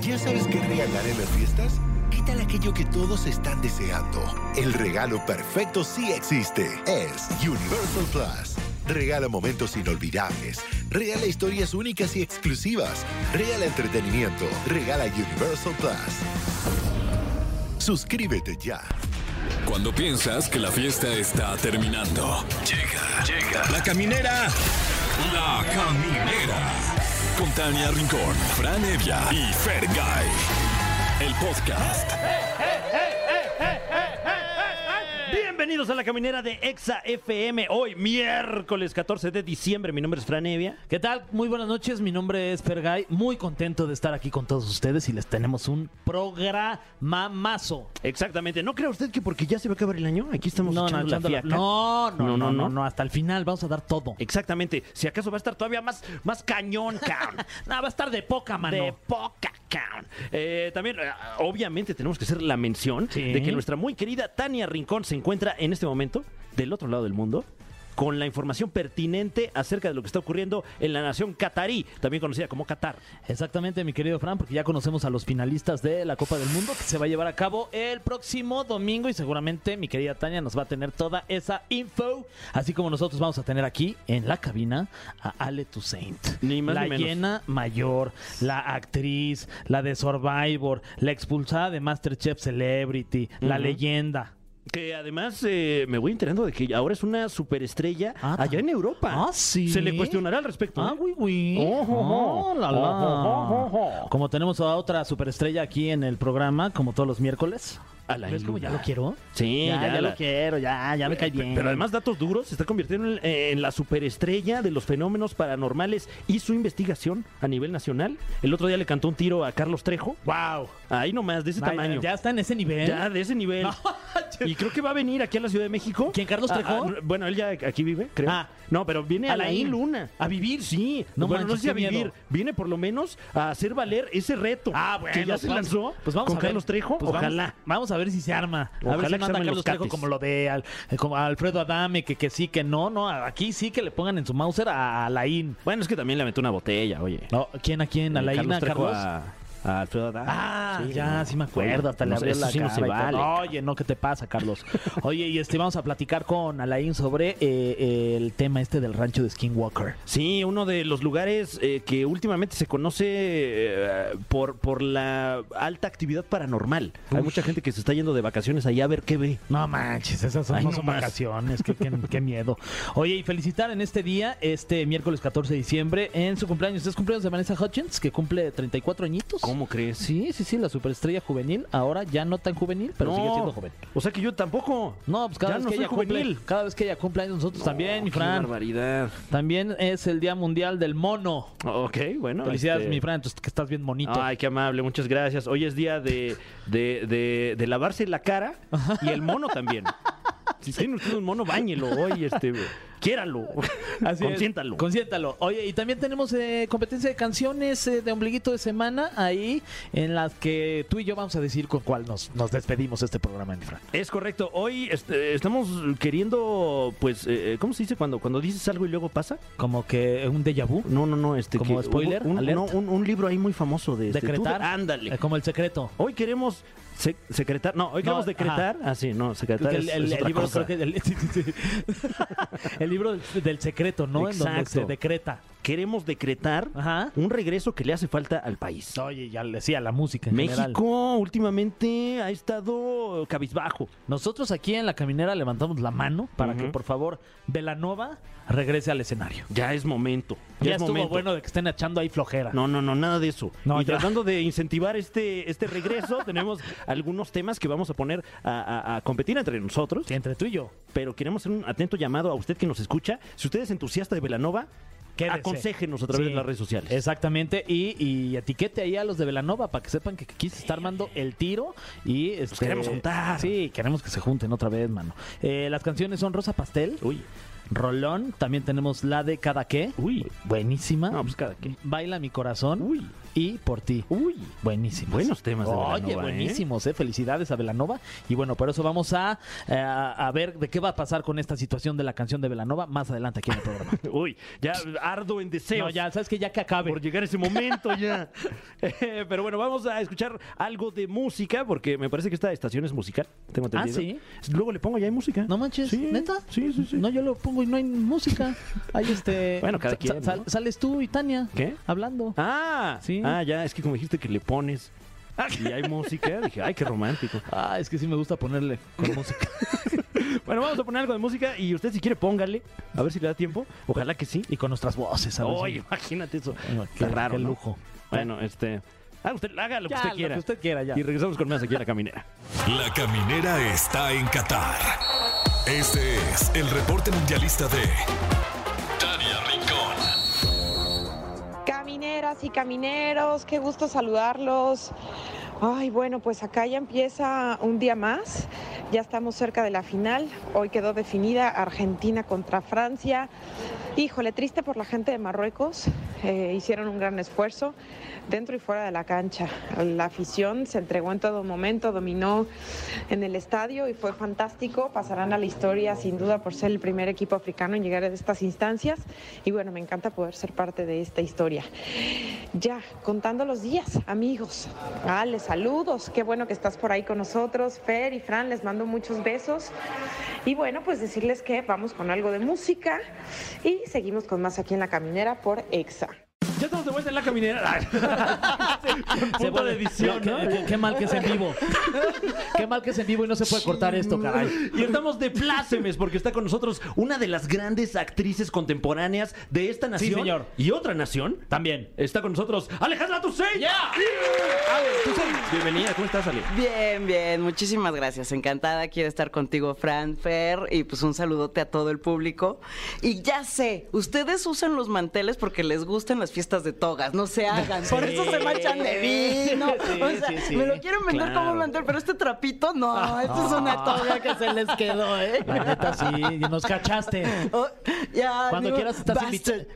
¿Ya sabes qué regalar en las fiestas? ¿Qué tal aquello que todos están deseando? El regalo perfecto sí existe. Es Universal Plus. Regala momentos inolvidables. Regala historias únicas y exclusivas. Regala entretenimiento. Regala Universal Plus. Suscríbete ya. Cuando piensas que la fiesta está terminando. Llega, llega. La caminera. La caminera. Con Tania Rincón, Fran Evia y Fergay. El podcast. Bienvenidos a la caminera de Exa FM. Hoy, miércoles 14 de diciembre. Mi nombre es Fran Evia. ¿Qué tal? Muy buenas noches, mi nombre es Fergay, muy contento de estar aquí con todos ustedes y les tenemos un programazo. Exactamente. ¿No crea usted que porque ya se va a acabar el año? Aquí estamos No, no, echando la echando la- fiaca. no, no, no, no, no, hasta el final vamos a dar todo. Exactamente. Si acaso va a estar todavía más, más cañón, cabrón. No, va a estar de poca mano. De poca, Eh, también, eh, obviamente, tenemos que hacer la mención Sí. de que nuestra muy querida Tania Rincón se encuentra en este momento del otro lado del mundo con la información pertinente acerca de lo que está ocurriendo en la nación catarí, también conocida como Qatar. Exactamente, mi querido Fran, porque ya conocemos a los finalistas de la Copa del Mundo que se va a llevar a cabo el próximo domingo y seguramente mi querida Tania nos va a tener toda esa info, así como nosotros vamos a tener aquí en la cabina a Ale Toussaint. Ni más la ni menos. llena mayor, la actriz, la de Survivor, la expulsada de MasterChef Celebrity, la leyenda. Que además eh, me voy enterando de que ahora es una superestrella Ah, allá en Europa. Ah, sí. Se le cuestionará al respecto. Ah. Como tenemos a otra superestrella aquí en el programa, como todos los miércoles. ¿Ves cómo ya lo quiero? Sí, ya, ya ya la- lo quiero, ya, ya me cae bien. Pero además, datos duros, se está convirtiendo en, en la superestrella de los fenómenos paranormales y su investigación a nivel nacional. El otro día le cantó un tiro a Carlos Trejo. wow. Ahí nomás, de ese tamaño. Ya está en ese nivel. Ya, de ese nivel. y creo que va a venir aquí a la Ciudad de México. ¿Quién, Carlos Ah, Trejo? ah, bueno, él ya aquí vive, creo. Ah. No, pero viene a. Alain Luna. A vivir, sí. No bueno, no sé si a miedo. vivir. Viene por lo menos a hacer valer ese reto. Ah, bueno. Que ya se pues lanzó vamos- pues vamos con a ver. Carlos Trejo. Pues vamos- Ojalá. Vamos, a ver si se arma. a Ojalá ver si que no se anda armen Carlos los Trejo como lo de al- eh, como a Alfredo Adame, que, que sí, que no, no. Aquí sí que le pongan en su Mauser a Alain. Bueno, es que también le aventó una botella, oye. No, ¿Quién a quién? Eh, ¿Alain a Trejo Carlos? a, a Alfredo Adame. Ah, Sí, ya, no. sí me acuerdo, hasta le abrió la sí no se cara todo. vale. Oye, no, ¿qué te pasa, Carlos? Oye, y este, vamos a platicar con Alain sobre eh, el tema este del rancho de Skinwalker. Sí, uno de los lugares eh, que últimamente se conoce eh, por, por la alta actividad paranormal. Hay mucha gente que se está yendo de vacaciones allá a ver qué ve. No manches, esas son, Ay, no son vacaciones, qué, qué- qué miedo. Oye, y felicitar en este día, este miércoles 14 de diciembre, en su cumpleaños. Es cumpleaños de Vanessa Hutchins, que cumple 34 añitos. ¿Cómo crees? Sí, sí, sí, la superestrella juvenil. Ahora ya no tan juvenil, pero No. sigue siendo joven. O sea que yo tampoco. No, pues cada Ya vez no que ella cumple, juvenil. cada vez que ella cumple años, nosotros también, mi Qué Fran. barbaridad. También es el Día Mundial del Mono. Ok, bueno. Felicidades, este- mi Fran, entonces, que estás bien bonito. Ay, qué amable, muchas gracias. Hoy es día de, de, de, de lavarse la cara y el mono también. Si tiene usted un mono, báñelo hoy, este, quiéralo, Así es. consiéntalo. Consiéntalo. Oye, y también tenemos eh, competencia de canciones eh, de ombliguito de semana ahí, en las que tú y yo vamos a decir con cuál nos, nos despedimos este programa, Fran. Es correcto. Hoy este, estamos queriendo, pues, eh, ¿cómo se dice cuando, cuando dices algo y luego pasa? Como que un déjà vu. No, no, no, este ¿Como spoiler, un, no, un, un libro ahí muy famoso de este, Decretar. tú- ándale. Eh, como el secreto. Hoy queremos se- secretar, no, hoy No, queremos decretar, ah, sí, no, secretar es, el, es libro, cosa. creo que el, sí, sí, sí. El libro del, del secreto, ¿no? En donde Exacto. se decreta. Queremos decretar Ajá. un regreso que le hace falta al país. Oye, ya le decía la música en general. México últimamente ha estado cabizbajo. Nosotros aquí en la caminera levantamos la mano para que por favor Velanova regrese al escenario. Ya es momento. Ya, Ya, es estuvo momento. bueno de que estén echando ahí flojera. No, no, no, nada de eso. No, y ya. tratando de incentivar este, este regreso, tenemos algunos temas que vamos a poner a, a- a competir entre nosotros. Sí, entre tú y yo. Pero queremos hacer un atento llamado a usted que nos escucha. Si usted es entusiasta de Velanova, Quédese. aconséjenos a través Sí, de las redes sociales. Exactamente, y, y etiquete ahí a los de Velanova para que sepan que aquí se está armando el tiro y este, queremos juntar. Sí, queremos que se junten otra vez, mano. Eh, las canciones son Rosa Pastel, Uy, Rolón. También tenemos la de Cada qué. Uy. Buenísima. No, pues cada qué. Baila mi corazón. Uy. Y por ti. Uy. Buenísimos. Buenos temas de Oye, Belanova, ¿eh? buenísimos, ¿eh? Felicidades a Velanova. Y bueno, por eso vamos a, eh, a ver de qué va a pasar con esta situación de la canción de Velanova más adelante aquí en el programa. Uy, ya ardo en deseos. no, ya, sabes que ya que acabe. por llegar ese momento ya. Eh, pero bueno, vamos a escuchar algo de música porque me parece que esta estación es musical. Tengo Ah, entendido. Luego le pongo ya hay música. No manches, Sí, ¿neta? Sí, sí, sí. No, yo lo pongo y no hay música. Hay este. Bueno, cada quien, sal- ¿no? Sales tú y Tania. ¿Qué? Hablando. Ah, Sí. Ah, ya, es que como dijiste que le pones y hay música, dije, ay, qué romántico. Ah, es que sí me gusta ponerle con música. Bueno, vamos a poner algo de música y usted si quiere póngale, a ver si le da tiempo. Ojalá que sí. y con nuestras voces, ¿sabes? Oye, imagínate eso. Bueno, Qué qué- raro, qué ¿no? lujo. Bueno, este, haga usted, haga lo que Ya, usted lo quiera. que usted quiera, ya. Y regresamos con más aquí a la caminera. La caminera está en Qatar. Este es el reporte mundialista de y camineros, qué gusto saludarlos. Ay, bueno, pues acá ya empieza un día más. Ya estamos cerca de la final. Hoy quedó definida Argentina contra Francia. Híjole, triste por la gente de Marruecos. Eh, hicieron un gran esfuerzo dentro y fuera de la cancha. La afición se entregó en todo momento, dominó en el estadio y fue fantástico. Pasarán a la historia sin duda por ser el primer equipo africano en llegar a estas instancias. Y bueno, me encanta poder ser parte de esta historia. Ya, contando los días, amigos. Ale, saludos. Qué bueno que estás por ahí con nosotros. Fer y Fran, les mando muchos besos. Y bueno, pues decirles que vamos con algo de música y seguimos con más aquí en la caminera por EXA. Ya estamos de vuelta en la caminera. Se de edición, qué, ¿no? qué- qué mal que es en vivo. qué mal que es en vivo y no se puede cortar esto, caray. Y estamos de plácemes porque está con nosotros una de las grandes actrices contemporáneas de esta nación. señor. Y otra nación. También. Está con nosotros Alejandra Tucey. ¡Ya! Bienvenida, ¿cómo estás, Ale? Bien, bien, muchísimas gracias. Encantada quiero estar contigo, Fran, Fer, y pues un saludote a todo el público. Y ya sé, ustedes usan los manteles porque les gustan las fiestas de togas, no se hagan. Por eso se manchan de vino. Sí, o sea, sí, sí. me lo quieren vender Claro. como un mantel, pero este trapito, no, esto es una toga que se les quedó, ¿eh? La neta sí, nos cachaste. Oh, ya, Cuando digo, quieras, estás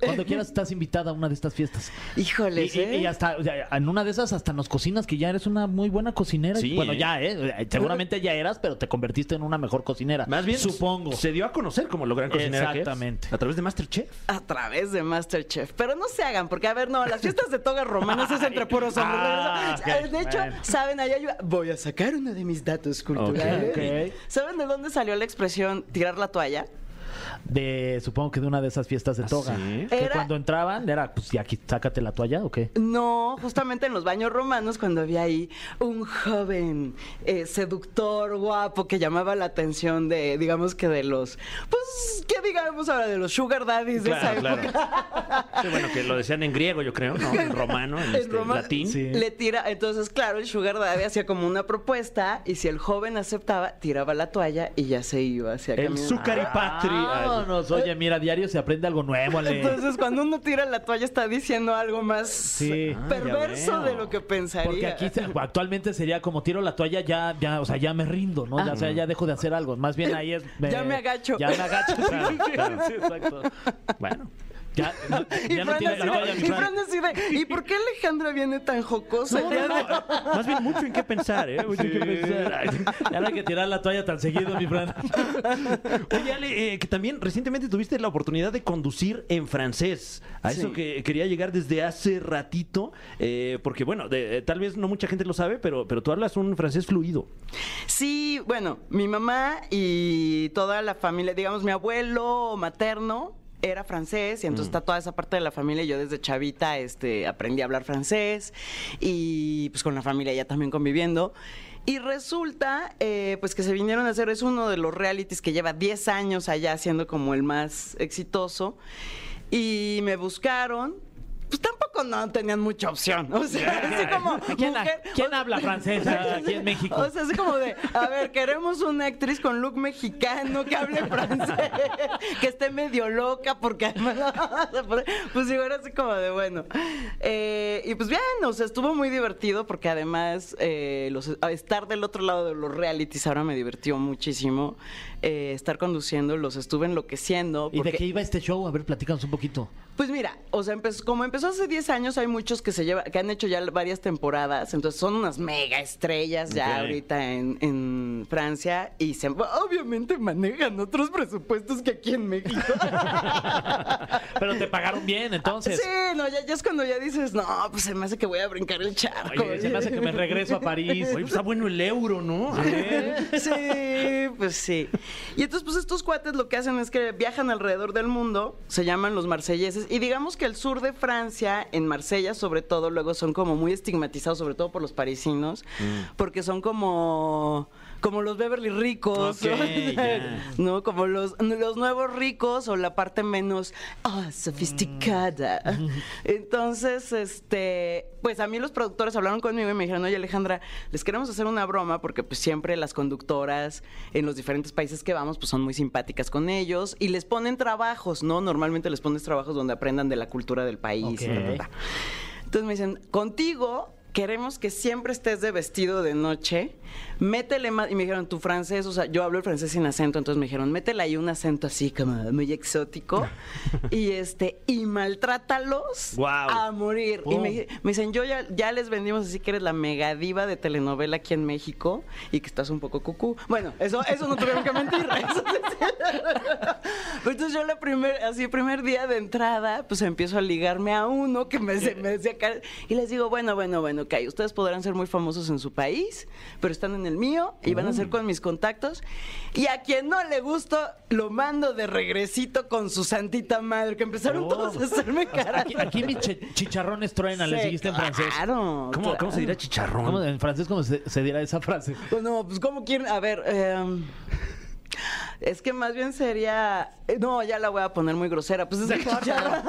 cuando quieras estás invitada a una de estas fiestas. Híjoles, y- ¿eh? y hasta en una de esas hasta nos cocinas que ya eres una muy buena cocinera. Sí, bueno, ¿eh? ya, ¿eh? Seguramente ya eras, pero te convertiste en una mejor cocinera. Más bien, supongo. Se dio a conocer como lo gran cocinera que es, Exactamente. a través de Masterchef. A través de Masterchef. Pero no se hagan, porque a ver, no, las fiestas de togas romanas es entre puros hombres. Ah, de hecho, bueno. ¿saben? Ahí ayuda- Voy a sacar uno de mis datos culturales. ¿Saben de dónde salió la expresión tirar la toalla? De, supongo que de una de esas fiestas de ¿Ah, toga. sí? Que Era- cuando entraban era, pues, y aquí sácate la toalla o qué. No, justamente en los baños romanos, cuando había ahí un joven eh, seductor, guapo, que llamaba la atención de, digamos que de los, pues, ¿qué digamos ahora? De los sugar daddies de esa Claro, época. claro. Sí, bueno, que lo decían en griego, yo creo, ¿no? En romano, en, este, Roma, latín. Sí. Le tira, entonces, claro, el Sugar Daddy hacía como una propuesta y si el joven aceptaba, tiraba la toalla y ya se iba hacia El caminar. Zuccaripatri. Vámonos, oye, mira, diario se aprende algo nuevo, Ale. Entonces, cuando uno tira la toalla, está diciendo algo más Sí. Ah, perverso de lo que pensaría. Porque aquí actualmente sería como tiro la toalla, ya, ya, o sea, ya me rindo, ¿no? Ya, o sea, ya dejo de hacer algo. Más bien ahí es. Ya me agacho. Ya me agacho. Claro, claro. Sí, exacto. Bueno. Ya, no, ya tienes la mi y Fran. Fran así de, ¿y por qué Alejandra viene tan jocosa? No, no, no. Más bien mucho en qué pensar, ¿eh? Mucho en qué pensar. Ya no hay que tirar la toalla tan seguido, mi Fran. Oye, Ale, eh, que también recientemente tuviste la oportunidad de conducir en francés. A eso Sí. que quería llegar desde hace ratito, eh, porque bueno, de- eh, tal vez no mucha gente lo sabe, pero, pero tú hablas un francés fluido. Sí, bueno, mi mamá y toda la familia, digamos, mi abuelo materno era francés y entonces está toda esa parte de la familia. Yo desde chavita este, aprendí a hablar francés y pues con la familia ya también conviviendo. Y resulta eh, pues que se vinieron a hacer, es uno de los realities que lleva 10 años allá siendo como el más exitoso. Y me buscaron pues tampoco no tenían mucha opción. O sea, así como. ¿Quién, mujer- quién habla francés aquí en México? O sea, así como de, a ver, queremos una actriz con look mexicano que hable francés, que esté medio loca, porque además, pues digo, era así como de, bueno. Eh, y pues bien, o sea, estuvo muy divertido porque además eh, los, estar del otro lado de los realities ahora me divirtió muchísimo. Eh, estar conduciendo, los estuve enloqueciendo. ¿Y de qué iba este show? A ver, platícanos un poquito. Pues mira, o sea, empezó- como empezó hace 10 años, hay muchos que se lleva, que han hecho ya varias temporadas, entonces son unas mega estrellas ya ahorita en, en Francia y se, obviamente manejan otros presupuestos que aquí en México. Pero te pagaron bien, entonces. sí, no, ya, ya es cuando ya dices, no, pues se me hace que voy a brincar el charco. Oye, se me hace que me regreso a París. Oye, pues está bueno el euro, ¿no? Sí, pues sí. Y entonces, pues estos cuates lo que hacen es que viajan alrededor del mundo, se llaman los marselleses, y digamos que el sur de Francia, en Marsella sobre todo, luego son como muy estigmatizados, sobre todo por los parisinos, porque son como como los Beverly ricos, ¿no? Como los, los nuevos ricos o la parte menos ah, sofisticada. Entonces, este, pues a mí los productores hablaron conmigo y me dijeron, oye Alejandra, les queremos hacer una broma porque pues siempre las conductoras en los diferentes países que vamos pues son muy simpáticas con ellos y les ponen trabajos, ¿no? Normalmente les pones trabajos donde aprendan de la cultura del país. Ok. ta, ta, ta. Entonces me dicen, contigo queremos que siempre estés de vestido de noche, métele más, y me dijeron, tu francés, o sea, yo hablo el francés sin acento, entonces me dijeron, métele ahí un acento así como muy exótico, y este, y maltrátalos a morir. Y Oh. me, me dicen, yo ya, ya les vendimos así que eres la mega diva de telenovela aquí en México, y que estás un poco cucú. Bueno, eso, eso no tuvieron que mentir. Eso. Pero entonces yo la primer, así primer día de entrada, pues empiezo a ligarme a uno que me, me decía y les digo, bueno, bueno, bueno, ok, ustedes podrán ser muy famosos en su país, pero están en el mío y van a ser con mis contactos. Y a quien no le gusto, lo mando de regresito con su santita madre, que empezaron Oh. todos a hacerme cara. Aquí, aquí mis chi- chicharrones truenan, le Sí, seguiste en francés. Claro. ¿Cómo, cómo se dirá chicharrón? ¿Cómo en francés cómo se, se dirá esa frase? Pues no, pues ¿cómo quieren? A ver, em, es que más bien sería... eh, No, ya la voy a poner muy grosera. Pues es el chicharrón.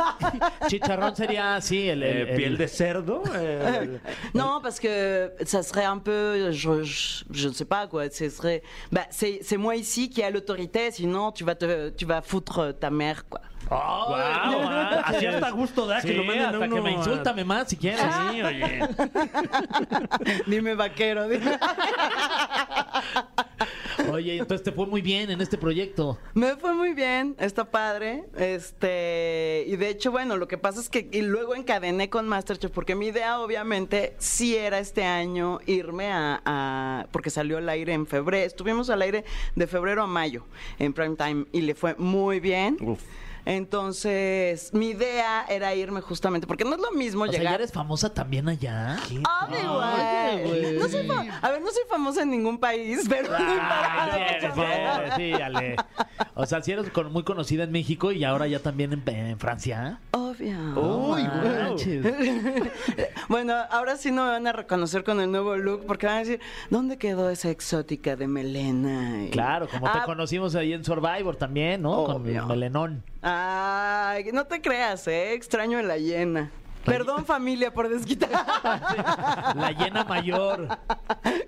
Chicharrón sería así, el, el- Eh, piel el- de cerdo. eh, Non, parce que ça serait un peu, je, je, je ne sais pas quoi, ce serait, bah, c'est moi ici qui a l'autorité, sinon tu vas te, tu vas foutre ta mère quoi. ¡Ay, Guau, no manches! así hasta gusto da que Sí, lo manden hasta uno que me insúltame más si quieres. Sí, oye. Dime vaquero, dime. Oye, entonces te fue muy bien en este proyecto. Me fue muy bien, está padre. Este, y de hecho, bueno, lo que pasa es que y luego encadené con Masterchef, porque mi idea, obviamente, sí era este año irme a, a- porque salió al aire en febrero. Estuvimos al aire de febrero a mayo en prime time y le fue muy bien. Uf. Entonces, mi idea era irme justamente, porque no es lo mismo O sea, ¿ya llegar. eres famosa también allá? Obvio, güey. güey. No soy a ver, no soy famosa en ningún país, pero no importa. Ay, sí, sí, sí, Ale. O sea, si eres con- muy conocida en México y ahora ya también en, en Francia. Obvio. Uy, wow. manches. Bueno, ahora sí no me van a reconocer con el nuevo look porque van a decir, ¿dónde quedó esa exótica de melena? Y- Claro, como te Ah, conocimos ahí en Survivor también, ¿no? Con Obvio. melenón. Ay, no te creas, ¿eh? Extraño en la llena. Perdón, familia, por desquitar. La llena mayor.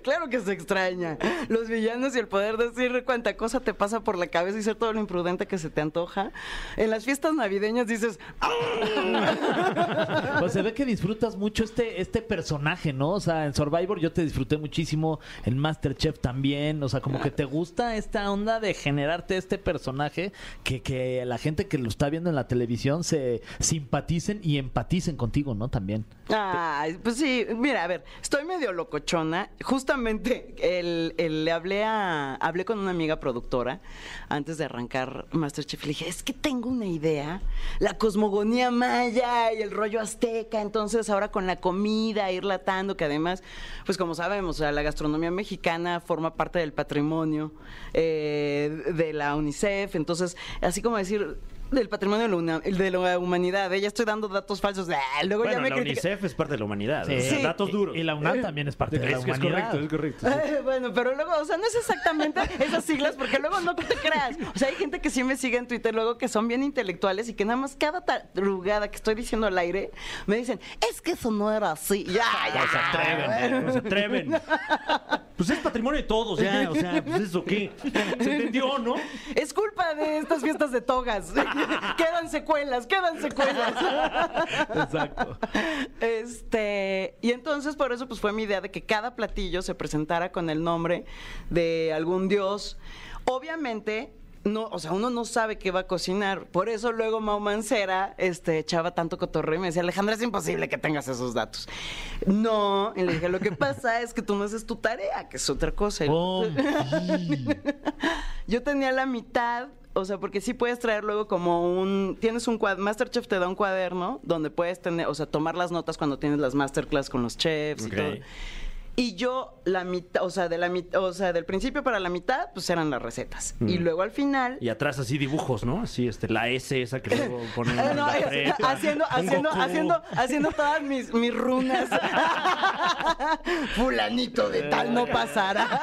claro que se extraña. Los villanos y el poder decir cuánta cosa te pasa por la cabeza y ser todo lo imprudente que se te antoja. En las fiestas navideñas dices, Pues se ve que disfrutas mucho este, este personaje, ¿no? O sea, en Survivor yo te disfruté muchísimo, en Masterchef también. O sea, como que te gusta esta onda de generarte este personaje que, que la gente que lo está viendo en la televisión se simpaticen y empaticen contigo, ¿no? También. Ay, pues sí, mira, a ver, estoy medio locochona. Justamente el, el- le hablé a hablé con una amiga productora antes de arrancar Masterchef. Le dije, es que tengo una idea, la cosmogonía maya y el rollo azteca. Entonces ahora con la comida, ir latando, que además, pues como sabemos, o sea, la gastronomía mexicana forma parte del patrimonio eh, de la UNICEF. Entonces, así como decir, del patrimonio de la, una- de la humanidad. ¿eh? Ya estoy dando datos falsos. Ah, luego Bueno, ya me la. UNICEF es parte de la humanidad. Sí. o sea, Sí. datos duros. Y la UNAM también es parte de la es, es humanidad. correcto, es correcto. sí. Ay, bueno, pero luego, o sea, no es exactamente esas siglas, porque luego no te creas. O sea, hay gente que sí me sigue en Twitter luego que son bien intelectuales y que nada más cada tarugada que estoy diciendo al aire me dicen, es que eso no era así. Ya, ya. se atreven, no se atreven. Pues es patrimonio de todos ya, o sea, pues eso qué. Se entendió, ¿no? Es culpa de estas fiestas de togas. quedan secuelas, quedan secuelas. Exacto. Este, y entonces por eso pues fue mi idea de que cada platillo se presentara con el nombre de algún dios. Obviamente no, o sea, uno no sabe qué va a cocinar. Por eso luego Mau Mancera este, echaba tanto cotorreo y me decía, Alejandra, es imposible que tengas esos datos. No, y le dije, lo que pasa es que tú no haces tu tarea, que es otra cosa. Yo tenía la mitad, o sea, porque sí puedes traer luego como un. Tienes un cuaderno. Masterchef te da un cuaderno donde puedes tener, o sea, tomar las notas cuando tienes las masterclass con los chefs y todo. Y yo la mitad, o sea, de la mitad, o sea, del principio para la mitad, pues eran las recetas. Y luego al final. Y atrás así dibujos, ¿no? Así, este, la S esa que luego ponen en no, la es- prepa, haciendo, haciendo, Goku. haciendo, haciendo todas mis, mis runas. Fulanito de tal no pasará.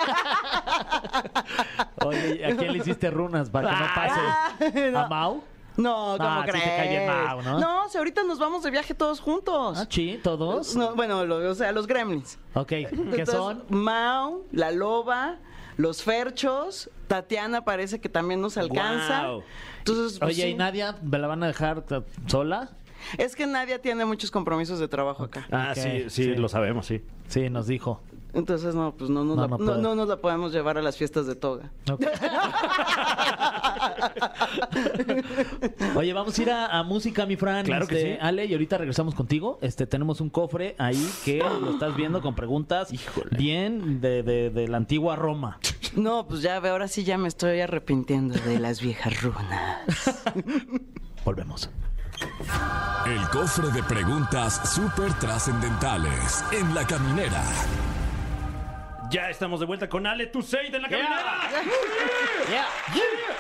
Oye, ¿a quién le hiciste runas para que no pase? no. ¿A Mau? No, ¿cómo Ah, sí te crees? cae bien Mau, ¿no? si ahorita nos vamos de viaje todos juntos. Ah, sí, todos. No, bueno, lo- o sea, los gremlins. Ok, ¿qué Entonces, son? Mau, la loba, los ferchos, Tatiana parece que también nos alcanza. Guau. Entonces, pues, Oye, sí. ¿y Nadia me la van a dejar sola? Es que Nadia tiene muchos compromisos de trabajo acá. Ah, sí, sí, sí. lo sabemos, sí. Sí, nos dijo. Entonces, no, pues no, nos No, la, no no, nos la podemos llevar a las fiestas de toga. Ok. Oye, vamos a ir a, a música, mi Fran. Claro que Este, sí. Ale, y ahorita regresamos contigo. Este, tenemos un cofre ahí que lo estás viendo con preguntas Híjole. bien de, de- de la antigua Roma. No, pues ya, ve, ahora sí ya me estoy arrepintiendo de las viejas runas. Volvemos. El cofre de preguntas súper trascendentales en la caminera. Ya estamos de vuelta con Ale Tuseid en la caminera. Yeah.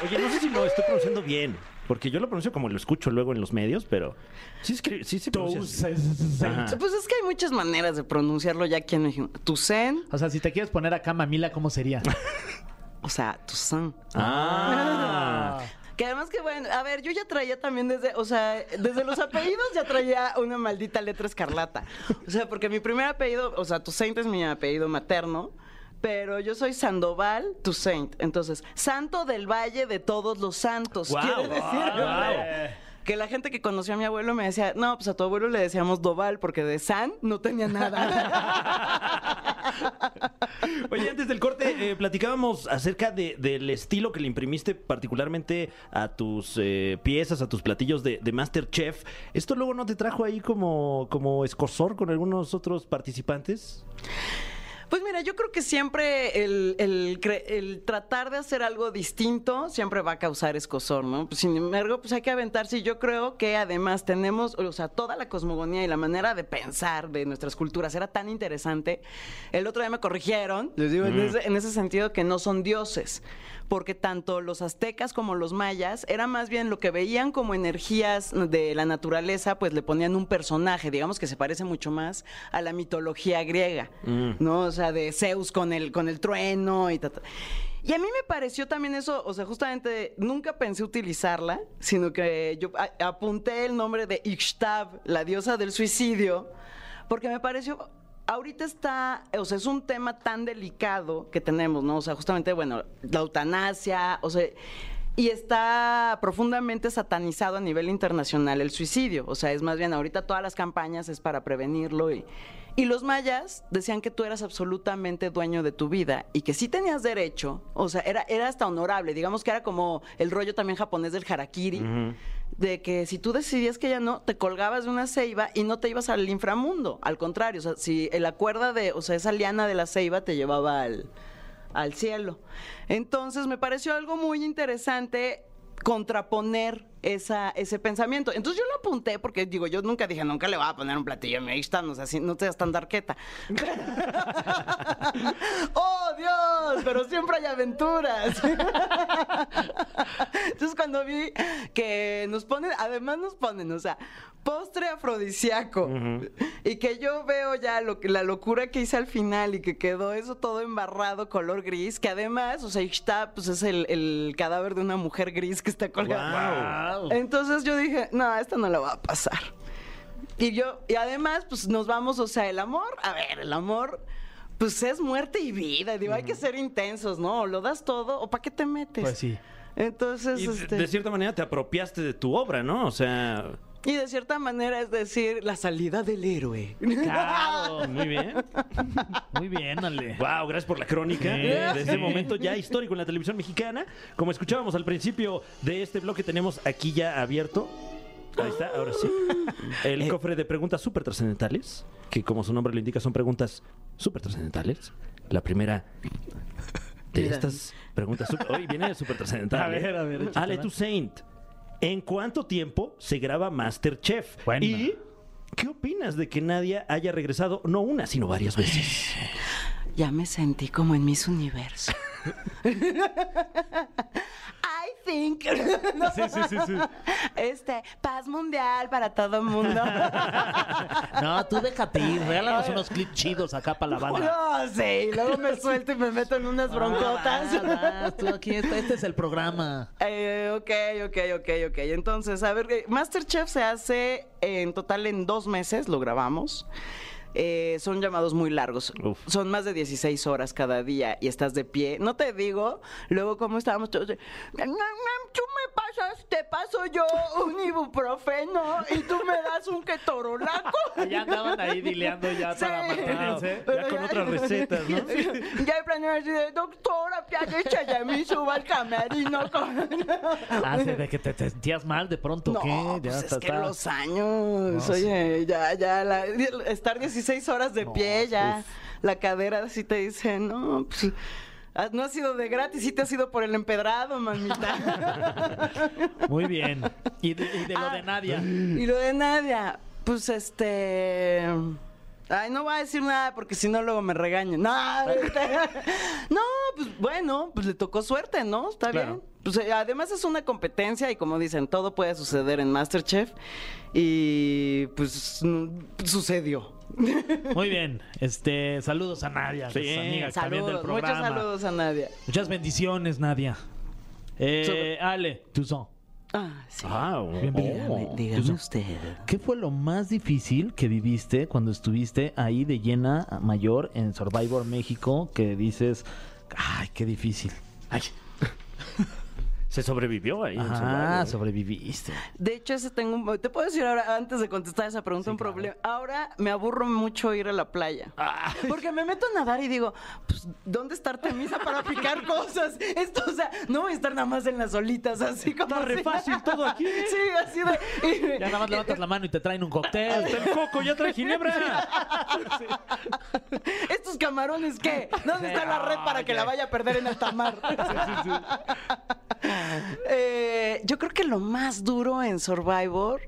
Oye, no sé si lo estoy pronunciando bien, porque yo lo pronuncio como lo escucho luego en los medios, pero sí, escri- sí se pronuncia. Pues es que hay muchas maneras de pronunciarlo ya aquí en México. Tucen, O sea, si te quieres poner acá mamila, ¿cómo sería? o sea, Tucson. Ah. Que además que bueno, a ver, yo ya traía también desde, o sea, desde los apellidos ya traía una maldita letra escarlata. O sea, porque mi primer apellido, o sea, Toussaint es mi apellido materno, pero yo soy Sandoval Toussaint. Entonces, Santo del Valle de Todos los Santos. Quiere decir guau. Que la gente que conoció a mi abuelo me decía, no, pues a tu abuelo le decíamos Doval porque de San no tenía nada. Oye, antes del corte eh, platicábamos acerca de- del estilo que le imprimiste particularmente a tus eh, piezas, a tus platillos de, de Masterchef. ¿Esto luego no te trajo ahí como, como escosor con algunos otros participantes? Pues mira, yo creo que siempre el, el cre- el tratar de hacer algo distinto siempre va a causar escosor, ¿no? Pues, sin embargo, pues hay que aventarse y yo creo que además tenemos, o sea, toda la cosmogonía y la manera de pensar de nuestras culturas era tan interesante. El otro día me corrigieron, les digo, en, ese, en ese sentido que no son dioses, porque tanto los aztecas como los mayas era más bien lo que veían como energías de la naturaleza, pues le ponían un personaje, digamos que se parece mucho más a la mitología griega, ¿no? O sea, de Zeus con el, con el trueno y ta, ta. Y a mí me pareció también eso, o sea, justamente nunca pensé utilizarla, sino que yo apunté el nombre de Ixtab, la diosa del suicidio, porque me pareció ahorita está, o sea, es un tema tan delicado que tenemos, ¿no? O sea, justamente, bueno, la eutanasia, o sea, y está profundamente satanizado a nivel internacional el suicidio. O sea, es más bien ahorita todas las campañas es para prevenirlo y... Y los mayas decían que tú eras absolutamente dueño de tu vida y que sí tenías derecho, o sea, era, era hasta honorable, digamos que era como el rollo también japonés del harakiri, de que si tú decidías que ya no, te colgabas de una ceiba y no te ibas al inframundo, al contrario, o sea, si la cuerda de, o sea, esa liana de la ceiba te llevaba al, al cielo. Entonces me pareció algo muy interesante contraponer esa, ese pensamiento. Entonces yo lo apunté porque digo, yo nunca dije, nunca le voy a poner un platillo mexicano, o sea, si, no seas tan darqueta. ¡Oh, Dios! Pero siempre hay aventuras. Entonces cuando vi que nos ponen, además nos ponen, o sea, postre afrodisíaco. Y que yo veo ya lo que, la locura que hice al final y que quedó eso todo embarrado, color gris, que además, o sea, está, pues es el, el cadáver de una mujer gris que está colgada. Wow. Entonces yo dije, no, esto no lo va a pasar. Y yo, y además, pues nos vamos, o sea, el amor, a ver, el amor, pues es muerte y vida. Digo, hay que ser intensos, ¿no? O lo das todo, o ¿para qué te metes? Pues sí. Entonces, Y este. de cierta manera te apropiaste de tu obra, ¿no? O sea, Y de cierta manera es decir, la salida del héroe. Claro. muy bien. Muy bien, Ale. Wow, gracias por la crónica Sí, de, de este sí. momento ya histórico en la televisión mexicana. Como escuchábamos al principio de este bloque, tenemos aquí ya abierto. Ahí está, ahora sí. El Eh. cofre de preguntas súper trascendentales, que como su nombre lo indica, son preguntas súper trascendentales. La primera de Mira. estas preguntas súper. Hoy viene súper trascendental. A ver, ¿eh? a ver. Ale Toussaint, ¿en cuánto tiempo se graba Masterchef? Buena. Y. ¿Qué opinas de que Nadia haya regresado no una, sino varias veces? Ya me sentí como en Miss Universo. I think. No. Sí, sí, sí, sí. Este, paz mundial para todo el mundo. No, tú déjate ir. Regálanos unos clips chidos acá para la banda. No, sí, luego me suelto y me meto en unas broncotas. Ah, vas, tú aquí, este, este es el programa. Eh, ok, ok, ok, ok. Entonces, a ver, eh, Masterchef se hace en total en dos meses, lo grabamos. Eh, son llamados muy largos. Uf. Son más de 16 horas cada día y estás de pie. No te digo, luego como estábamos todos de, "Nam, nam, tú me pasas, te paso yo un ibuprofeno y tú me das un ketorolaco. Ya andaban ahí dileando ya para Sí. mantenerse. Pero Ya con otras recetas, ¿no? Ya hay planeado así de, doctora, ya de mí suba al camerino. con-". Ah, sí, de que te, te sentías mal de pronto, No, ¿qué? Ya pues es que los años, No, oye, ya, ya, la- estar 16 horas de pie, ya, la cadera así te dice, no, pues, no ha sido de gratis, sí te ha sido por el empedrado, mamita. Muy bien. Y de, y de lo Ah. de Nadia. y lo de Nadia, pues, este... Ay, no voy a decir nada porque si no luego me regañan. No, este, no, pues bueno, pues le tocó suerte, ¿no? Está Claro. bien. Pues, eh, además es una competencia y como dicen, todo puede suceder en Masterchef y pues sucedió. Muy bien. Este, saludos a Nadia, Sí, nuestra amiga también del Saludos, muchos programa. saludos a Nadia. Muchas bendiciones, Nadia. Eh, Ale, Tuzón. Ah, sí. Wow. Bienvenida. Dígame Tuzón. usted. ¿Qué fue lo más difícil que viviste cuando estuviste ahí de llena mayor en Survivor México? Que dices, ay, qué difícil. Ay. Se sobrevivió ahí. Ah, sobreviviste. De hecho, ese tengo un... Te puedo decir ahora, antes de contestar esa pregunta, un problema. Ahora me aburro mucho ir a la playa. Porque me meto a nadar y digo, pues, ¿dónde está Artemisa para picar cosas? Esto, o sea, no voy a estar nada más en las olitas, así como... Está re fácil todo aquí. Sí, así de... y- Ya nada más levantas la mano y te traen un cóctel. El coco ya trae ginebra. ¿Estos camarones qué? ¿Dónde está la red para que la vaya a perder en alta mar? Eh, yo creo que lo más duro en Survivor.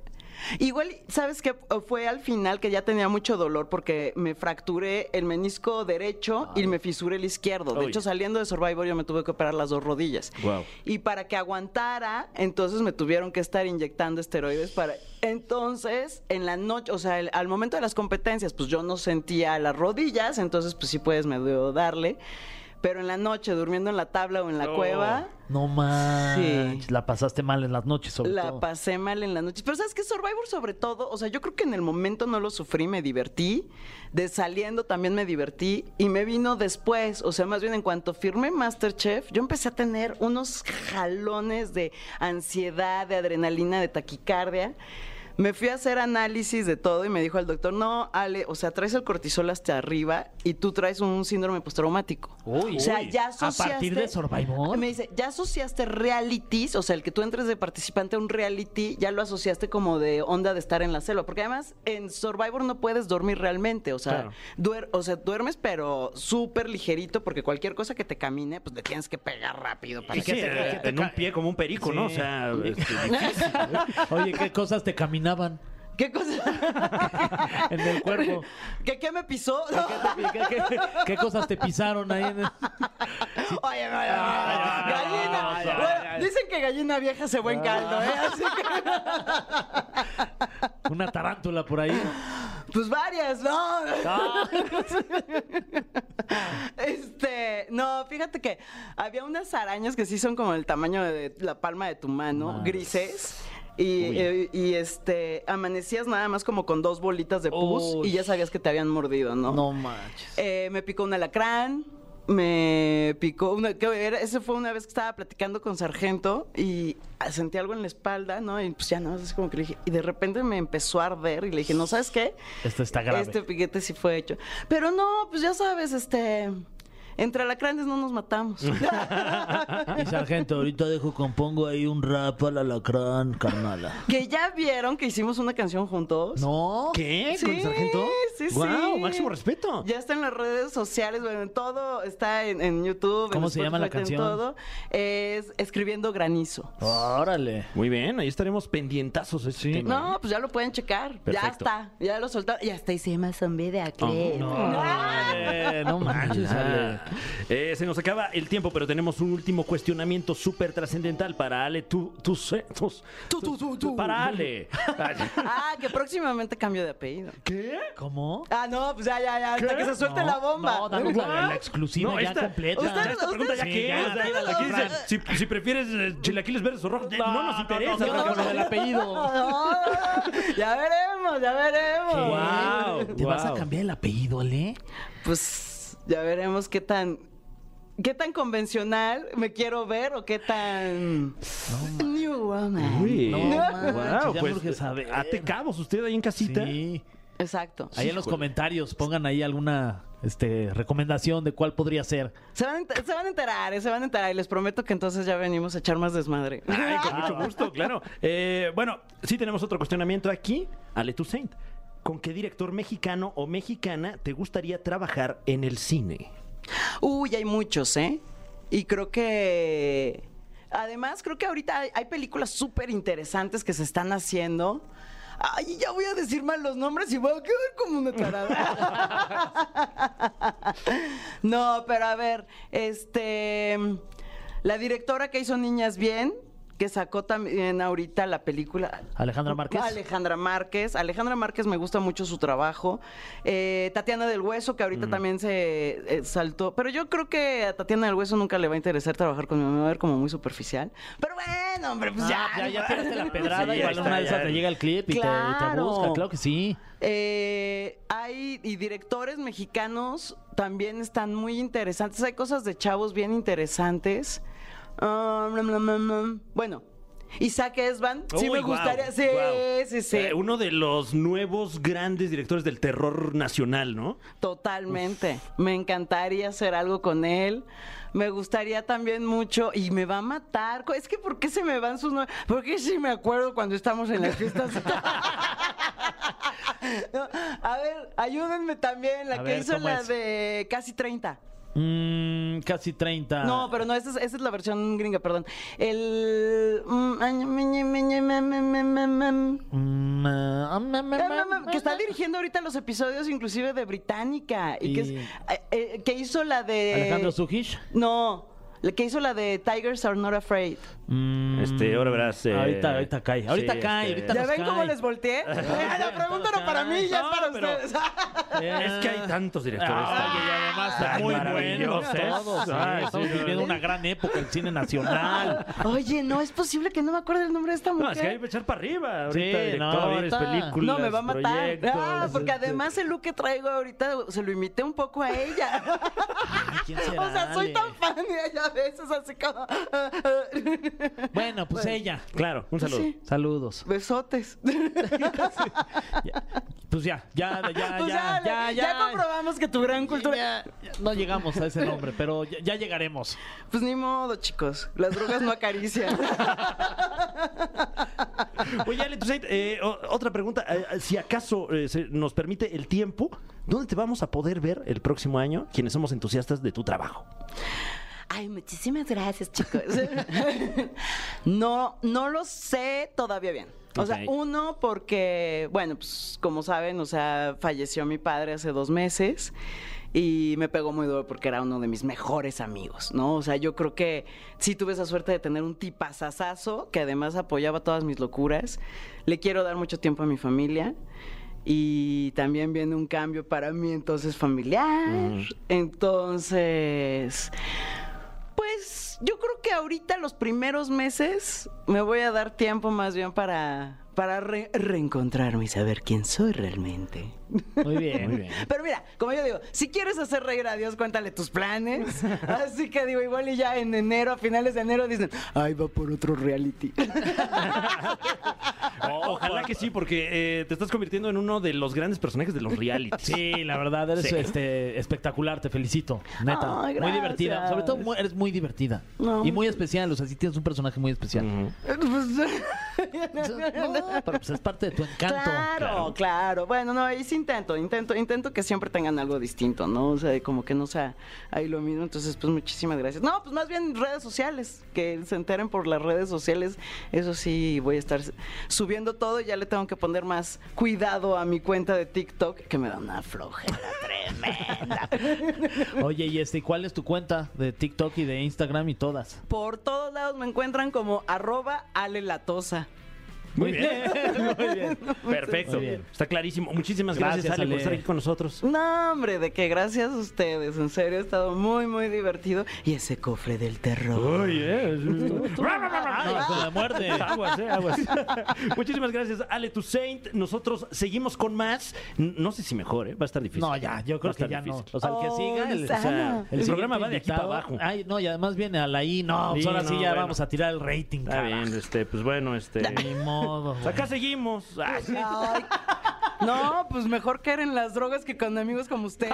Igual, ¿sabes qué? Fue al final que ya tenía mucho dolor porque me fracturé el menisco derecho y me fisuré el izquierdo. De Uy. hecho, saliendo de Survivor yo me tuve que operar las dos rodillas. Guau. Y para que aguantara, entonces me tuvieron que estar inyectando esteroides para... Entonces, en la noche, o sea, el- al momento de las competencias, pues yo no sentía las rodillas, entonces pues sí puedes medio darle. Pero en la noche, durmiendo en la tabla o en la Oh. cueva, No manches, la pasaste mal en las noches, sobre la todo. pasé mal en la noche. Pero sabes que Survivor sobre todo, o sea, yo creo que en el momento no lo sufrí, me divertí. De saliendo también me divertí. Y me vino después, o sea, más bien en cuanto firmé Masterchef, yo empecé a tener unos jalones de ansiedad, de adrenalina, de taquicardia. Me fui a hacer análisis de todo y me dijo el doctor, no, Ale, o sea, traes el cortisol hasta arriba y tú traes un síndrome postraumático. Uy. o sea, Uy. ya ¿A asociaste... partir de Survivor? Me dice, ya asociaste realities, o sea, el que tú entres de participante a un reality, ya lo asociaste como de onda de estar en la selva. Porque además en Survivor no puedes dormir realmente, o sea, Claro. duer- o sea duermes pero súper ligerito porque cualquier cosa que te camine, pues le tienes que pegar rápido para Y que sí, se eh, quede. en un pie como un perico, ¿no? O sea, este, difícil. Oye, ¿qué cosas te caminaban ¿Qué cosa? en el cuerpo? ¿Qué, qué me pisó? ¿Qué, qué- qué- qué cosas te pisaron ahí? en el- Oye, oye, oye, gallina. ay, ay, Bueno, dicen que gallina vieja se buen caldo, ¿eh? Así que, Una tarántula por ahí. pues varias, ¿no? Ah, Este, no, fíjate que había unas arañas que sí son como el tamaño de la palma de tu mano, grises. Y, eh, y, este, amanecías nada más como con dos bolitas de pus y ya sabías que te habían mordido, ¿no? no manches. Eh, me picó un alacrán, me picó una. Que era, ese fue una vez que estaba platicando con Sargento y sentí algo en la espalda, ¿no? Y pues ya no, así como que le dije. Y de repente me empezó a arder y le dije, no, ¿sabes qué? Esto está grave. Este piquete sí fue hecho. Pero no, pues ya sabes, este. Entre alacranes no nos matamos. Y sargento, ahorita dejo compongo ahí un rap al alacrán, carnala. que ya vieron que hicimos una canción juntos. ¿No? ¿Qué? ¿Con el Sí, sargento? sí, Guau, sí. máximo respeto. Ya está en las redes sociales, bueno, en todo, está en, en YouTube. ¿Cómo en se llama la en canción? todo. Es Escribiendo Granizo. Órale. Muy bien, ahí estaremos pendientazos. ese Sí. tema. No, pues ya lo pueden checar. Ya está. Ya lo soltaron. Ya está. Y se llama Zombie de Acre. No, Ale, no manches. Eh, se nos acaba el tiempo, pero tenemos un último cuestionamiento súper trascendental para Ale. Tú, tú, Tú, tú, tú, tú. Para Ale. Ah, que próximamente cambio de apellido. ¿Qué? ¿Cómo? Ah, no, pues ya, ya, ya. Hasta que se suelte No, la bomba. No, la, la exclusiva No, ya esta- completa. Ustedes- Esta pregunta ya Sí, qué ya, es. ya, ya, Aquí ya. dice, si, si prefieres eh, chilaquiles verdes o rojos, no, nos interesa. no, no, Rafa. no, el apellido. No, no, ya veremos, ya veremos. Guau, ¿Te vas a cambiar el apellido, Ale? Pues ya veremos qué tan. ¿Qué tan convencional me quiero ver o qué tan. New woman. Uy, No guau, ya pues, me urge saber. ate cabos usted ahí en casita. Sí. Exacto. Ahí en los comentarios pongan ahí alguna este, recomendación de cuál podría ser. Se van, se van a enterar, eh, se van a enterar y les prometo que entonces ya venimos a echar más desmadre. Ay, con mucho gusto, claro. Eh, bueno, sí tenemos otro cuestionamiento aquí. Ale Toussaint, ¿con qué director mexicano o mexicana te gustaría trabajar en el cine? Uy, hay muchos, ¿eh? Y creo que... Además, creo que ahorita hay, películas súper interesantes que se están haciendo. Ay, ya voy a decir mal los nombres y voy a quedar como una tarada. no, pero a ver, este... La directora que hizo Niñas Bien, que sacó también ahorita la película... Alejandra Márquez. Alejandra Márquez. Alejandra Márquez me gusta mucho su trabajo. Eh, Tatiana del Hueso, que ahorita también se eh, saltó. Pero yo creo que a Tatiana del Hueso nunca le va a interesar trabajar conmigo. Me va a ver como muy superficial. Pero bueno, hombre, pues Ah, ya. ya, ya tiraste la pedrada Sí, y una de esas te llega el clip y te- y te, Claro. busca, claro que sí. Eh, hay y directores mexicanos también están muy interesantes. Hay cosas de chavos bien interesantes. Mm. Bueno, Isaac Esban, sí Uy, me gustaría. sí, guau. sí, sí. Eh, uno de los nuevos grandes directores del terror nacional, ¿no? Totalmente. Me encantaría hacer algo con él. Me gustaría también mucho y me va a matar. Es que ¿por qué se me van sus nombres? Porque sí me acuerdo cuando estamos en las fiestas. No, a ver, ayúdenme también. La A que ver, hizo ¿cómo la es? de casi 30. Mm, casi 30. No, pero no, esa es, esa es la versión gringa, perdón. El. Que está mm. dirigiendo ahorita los episodios, inclusive de Británica. Y. Que, es, eh, eh, que hizo la de. Alejandro Sujish. No la que hizo la de Tigers Are Not Afraid Mm, Este, ahora verás, eh, ahorita, ahorita cae. Ahorita sí, cae. este- Ahorita ya nos ven cómo les volteé la pregunta no para mí ya No, es para pero- ustedes Es que hay tantos directores. Ah, y además tan muy buenos todos. sí, Ay, estamos sí, viviendo no. una gran época el cine nacional. oye no es posible que no me acuerde el nombre de esta No, es que hay mujer que echar para arriba. Ahorita Sí, no, directores, ahorita- películas, no me va a matar ah, porque este- además el look que traigo ahorita se lo imité un poco a ella Ay, ¿quién será, o sea soy tan fan de ella veces así como Bueno, pues ella. Claro, un saludo. Sí. Saludos. besotes Ya, Pues ya, ya, ya, Pues ya, ya, ya. comprobamos que tu gran cultura. Ya, ya, no llegamos a ese nombre, pero ya, ya llegaremos. Pues ni modo, chicos. Las drogas no acarician. Oye, Ale Toussaint, eh, o- otra pregunta. Eh, si acaso eh, se nos permite el tiempo, ¿dónde te vamos a poder ver el próximo año? Quienes somos entusiastas de tu trabajo. Ay, muchísimas gracias, chicos. no, no lo sé todavía bien. O sea, uno, porque, bueno, pues como saben, o sea, falleció mi padre hace dos meses. y me pegó muy duro porque era uno de mis mejores amigos, ¿no? O sea, yo creo que sí tuve esa suerte de tener un tipazazazo que además apoyaba todas mis locuras. Le quiero dar mucho tiempo a mi familia y también viene un cambio para mí entonces familiar. Entonces, pues yo creo que ahorita los primeros meses me voy a dar tiempo más bien para para re- reencontrarme y saber quién soy realmente. Muy bien. Muy bien. Pero mira, como yo digo, si quieres hacer reír a Dios, cuéntale tus planes. Así que digo, igual y ya en enero, a finales de enero, dicen, ay, va por otro reality. O- Ojalá que sí, porque eh, te estás convirtiendo en uno de los grandes personajes de los realities. Sí, la verdad, eres Sí. este, espectacular, te felicito. Neta. Ay, muy gracias. divertida. Sobre todo eres muy divertida. No. Y muy especial. O sea, sí tienes un personaje muy especial. No, pero pues es parte de tu encanto. Claro, claro, Bueno, no, ahí sí intento, intento, intento que siempre tengan algo distinto, ¿no? O sea, como que no sea ahí lo mismo. Entonces, pues muchísimas gracias. No, pues más bien redes sociales, que se enteren por las redes sociales. Eso sí, voy a estar subiendo todo. Ya le tengo que poner más cuidado a mi cuenta de TikTok, que me da una flojera tremenda. Oye, y este, ¿y ¿cuál es tu cuenta de TikTok y de Instagram y todas? Por todos lados me encuentran como arroba Ale Latosa. Muy bien. Muy bien. Perfecto. Muy bien. Está clarísimo. Muchísimas gracias, Gracias, Ale, por estar aquí con nosotros. No, hombre, de que gracias a ustedes. En serio, ha estado muy, muy divertido. Y ese cofre del terror. La muerte. Aguas, eh, aguas. Muchísimas gracias, Ale tu Saint. Nosotros seguimos con más. No sé si mejor, ¿eh? Va a estar difícil. No, ya, yo Va creo a que estar ya difícil. no. O sea, el que Oh, siga, el, o sea, El programa va de aquí para abajo. Ay, no, y además viene a la I. No, pues ahora no, sí ya bueno. vamos a tirar el rating, Está bien, este, pues bueno, este. Acá seguimos. Ay, sí. Ay, no, pues mejor caer en las drogas que con amigos como ustedes.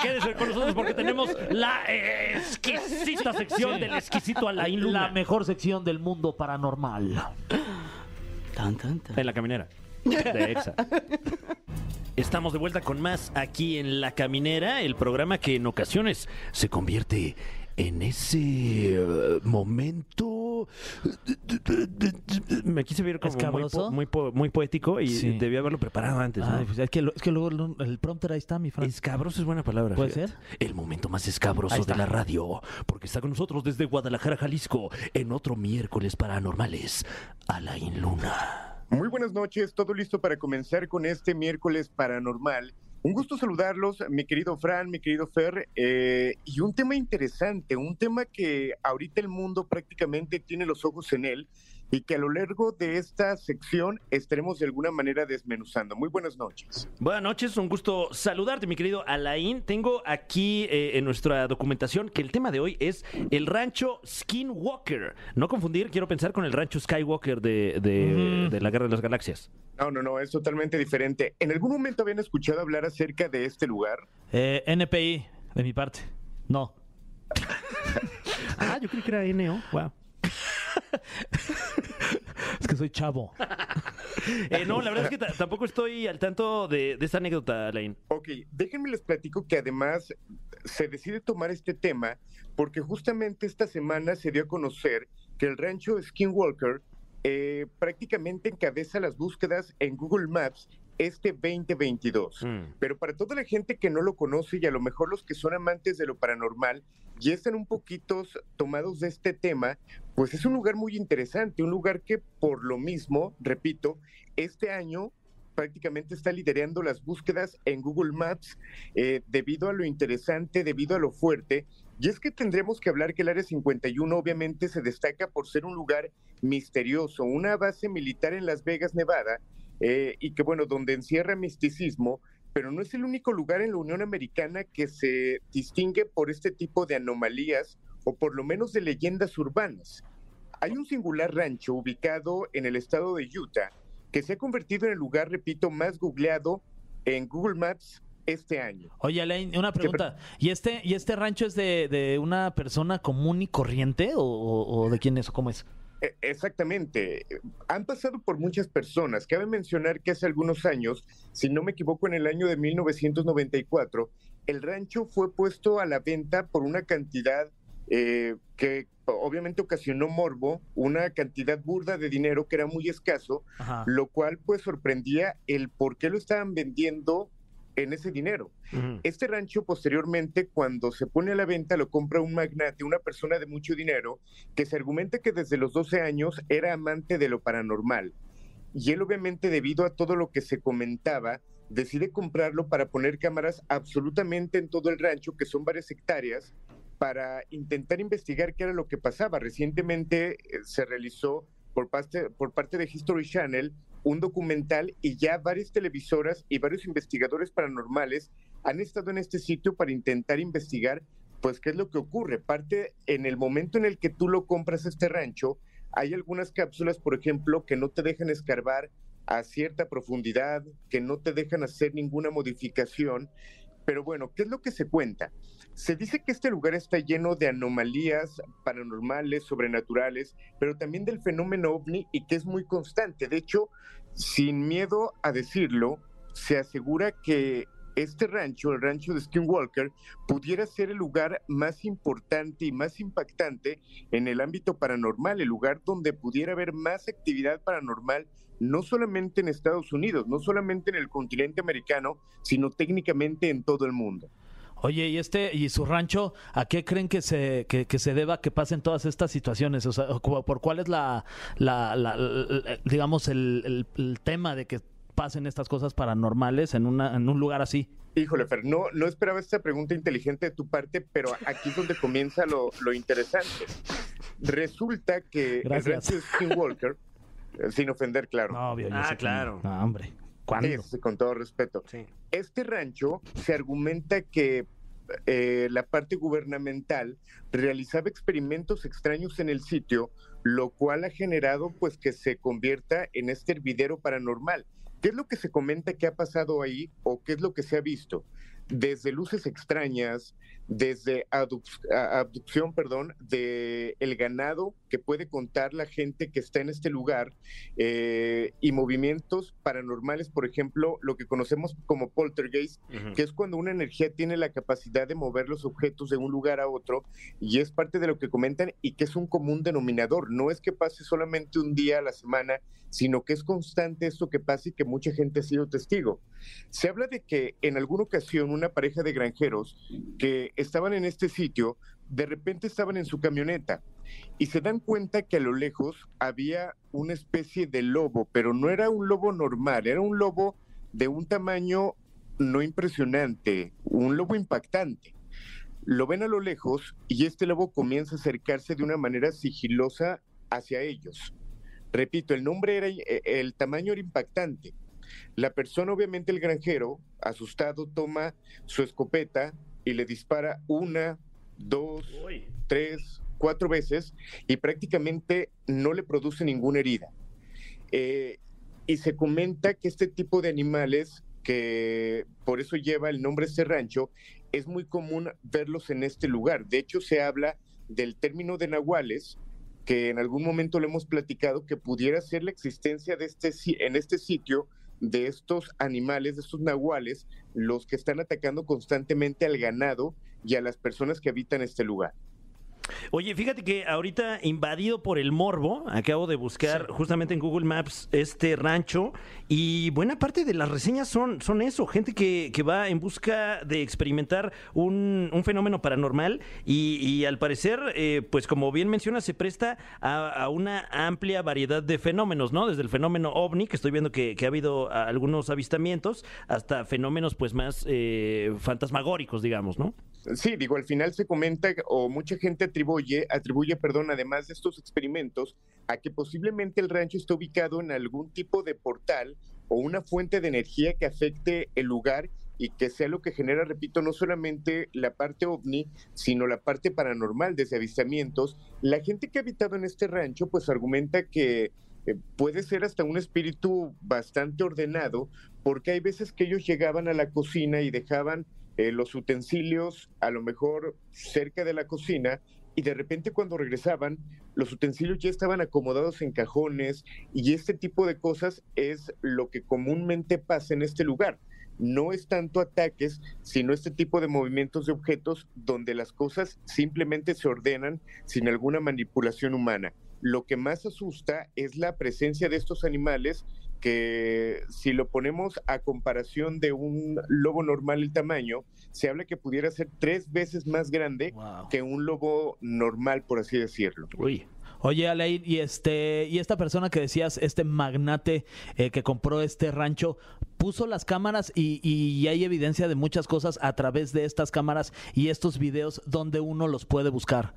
Quédese con nosotros porque tenemos la eh, exquisita sección del exquisito Alain Luna. La mejor sección del mundo paranormal. Tan, tan, tan. En la caminera. De Exa. Estamos de vuelta con más aquí en La Caminera, el programa que en ocasiones se convierte en ese eh, momento. Me quise ver como muy, ¿Escabroso? po- muy, po- muy poético y Sí. debí haberlo preparado antes. ¿no? Ay, pues es, que lo- es que luego lo- el prompter ahí está, mi Fran. Escabroso es buena palabra. ¿Puede fíjate. ser? El momento más escabroso de la radio. Porque está con nosotros desde Guadalajara, Jalisco, en otro miércoles paranormales, Alain Luna. Muy buenas noches, todo listo para comenzar con este miércoles paranormal. Un gusto saludarlos, mi querido Fran, mi querido Fer, eh, y un tema interesante, un tema que ahorita el mundo prácticamente tiene los ojos en él y que a lo largo de esta sección estaremos de alguna manera desmenuzando. Muy buenas noches. Buenas noches, un gusto saludarte, mi querido Alain. Tengo aquí eh, en nuestra documentación que el tema de hoy es el rancho Skinwalker. No confundir, quiero pensar con el rancho Skywalker de, de- la Guerra de las Galaxias. No, no, no, es totalmente diferente. ¿En algún momento habían escuchado hablar acerca de este lugar? Eh, NPI, de mi parte. No. Ah, yo creí que era NO. Wow. Es que soy chavo. Eh, no, la verdad es que ta- tampoco estoy al tanto de, de esta anécdota, Alain. Ok, déjenme les platico que además se decide tomar este tema porque justamente esta semana se dio a conocer que el rancho Skinwalker eh, prácticamente encabeza las búsquedas en Google Maps este 2022. Mm. Pero para toda la gente que no lo conoce y a lo mejor los que son amantes de lo paranormal y están un poquito tomados de este tema, pues es un lugar muy interesante, un lugar que por lo mismo, repito, este año prácticamente está liderando las búsquedas en Google Maps eh, debido a lo interesante, debido a lo fuerte. Y es que tendremos que hablar que el Área 51 obviamente se destaca por ser un lugar misterioso, una base militar en Las Vegas, Nevada, eh, y que bueno, donde encierra misticismo, pero no es el único lugar en la Unión Americana que se distingue por este tipo de anomalías o por lo menos de leyendas urbanas. Hay un singular rancho ubicado en el estado de Utah que se ha convertido en el lugar, repito, más googleado en Google Maps este año. Oye, Alain, una pregunta. ¿Y este, y este rancho es de, de una persona común y corriente o, o- o de quién es o cómo es? E- Exactamente. Han pasado por muchas personas. Cabe mencionar que hace algunos años, si no me equivoco, en el año de 1994, el rancho fue puesto a la venta por una cantidad eh, que obviamente ocasionó morbo, una cantidad burda de dinero que era muy escaso, Ajá. lo cual pues sorprendía el por qué lo estaban vendiendo en ese dinero. Este rancho posteriormente, cuando se pone a la venta, lo compra un magnate, una persona de mucho dinero, que se argumenta que desde los 12 años era amante de lo paranormal. Y él obviamente, debido a todo lo que se comentaba, decide comprarlo para poner cámaras absolutamente en todo el rancho, que son varias hectáreas, para intentar investigar qué era lo que pasaba. Recientemente eh, se realizó por parte, por parte de History Channel un documental y ya varias televisoras y varios investigadores paranormales han estado en este sitio para intentar investigar pues qué es lo que ocurre. Parte en el momento en el que tú lo compras este rancho, hay algunas cápsulas, por ejemplo, que no te dejan escarbar a cierta profundidad, que no te dejan hacer ninguna modificación. Pero bueno, ¿qué es lo que se cuenta? Se dice que este lugar está lleno de anomalías paranormales, sobrenaturales, pero también del fenómeno ovni y que es muy constante. De hecho, sin miedo a decirlo, se asegura que este rancho, el rancho de Skinwalker, pudiera ser el lugar más importante y más impactante en el ámbito paranormal, el lugar donde pudiera haber más actividad paranormal, no solamente en Estados Unidos, no solamente en el continente americano, sino técnicamente en todo el mundo. Oye, ¿y este y su rancho, a qué creen que se, que, que se deba que pasen todas estas situaciones? O sea, ¿por cuál es la, la, la- la- digamos, el, el- el tema de que pasen estas cosas paranormales en, una, en un lugar así? Híjole, Fer, no, no esperaba esta pregunta inteligente de tu parte, pero aquí es donde comienza lo, lo interesante. Resulta que Gracias. el rancho de Skinwalker, sin ofender, claro, No, obvio, yo Ah, sé que claro. No, hombre. ¿Cuándo? Con todo respeto. Sí. Este rancho se argumenta que eh, la parte gubernamental realizaba experimentos extraños en el sitio, lo cual ha generado pues que se convierta en este hervidero paranormal. ¿Qué es lo que se comenta que ha pasado ahí o qué es lo que se ha visto? Desde luces extrañas, desde abduc- abducción, perdón, de el ganado que puede contar la gente que está en este lugar eh, y movimientos paranormales, por ejemplo, lo que conocemos como poltergeist, que es cuando una energía tiene la capacidad de mover los objetos de un lugar a otro y es parte de lo que comentan y que es un común denominador. No es que pase solamente un día a la semana, sino que es constante esto que pasa y que mucha gente ha sido testigo. Se habla de que en alguna ocasión una pareja de granjeros que estaban en este sitio, de repente estaban en su camioneta y se dan cuenta que a lo lejos había una especie de lobo, pero no era un lobo normal, era un lobo de un tamaño no impresionante, un lobo impactante. Lo ven a lo lejos y este lobo comienza a acercarse de una manera sigilosa hacia ellos. Repito, el nombre era, eh, el tamaño era impactante. La persona, obviamente el granjero, asustado, toma su escopeta y le dispara una, dos, Uy. tres, cuatro veces y prácticamente no le produce ninguna herida. Eh, y se comenta que este tipo de animales, que por eso lleva el nombre este rancho, es muy común verlos en este lugar. De hecho, se habla del término de nahuales, que en algún momento lo hemos platicado, que pudiera ser la existencia de este, en este sitio de estos animales, de estos nahuales, los que están atacando constantemente al ganado y a las personas que habitan este lugar. Oye, fíjate que ahorita invadido por el morbo, acabo de buscar justamente en Google Maps este rancho y buena parte de las reseñas son, son eso, gente que, que va en busca de experimentar un, un fenómeno paranormal y, y al parecer, eh, pues como bien menciona, se presta a, a una amplia variedad de fenómenos, ¿no? Desde el fenómeno ovni, que estoy viendo que, que ha habido algunos avistamientos, hasta fenómenos pues más eh, fantasmagóricos, digamos, ¿no? Sí, digo, al final se comenta o mucha gente atribuye, atribuye, perdón, además de estos experimentos, a que posiblemente el rancho esté ubicado en algún tipo de portal o una fuente de energía que afecte el lugar y que sea lo que genera, repito, no solamente la parte ovni, sino la parte paranormal desde avistamientos. La gente que ha habitado en este rancho, pues argumenta que eh, puede ser hasta un espíritu bastante ordenado, porque hay veces que ellos llegaban a la cocina y dejaban eh, los utensilios a lo mejor cerca de la cocina y de repente cuando regresaban los utensilios ya estaban acomodados en cajones y este tipo de cosas es lo que comúnmente pasa en este lugar. No es tanto ataques, sino este tipo de movimientos de objetos donde las cosas simplemente se ordenan sin alguna manipulación humana. Lo que más asusta es la presencia de estos animales que si lo ponemos a comparación de un lobo normal el tamaño, se habla que pudiera ser tres veces más grande Wow. que un lobo normal, por así decirlo. Uy. Oye, Alain, y este, y esta persona que decías, este magnate eh, que compró este rancho, puso las cámaras y, y hay evidencia de muchas cosas a través de estas cámaras y estos videos donde uno los puede buscar.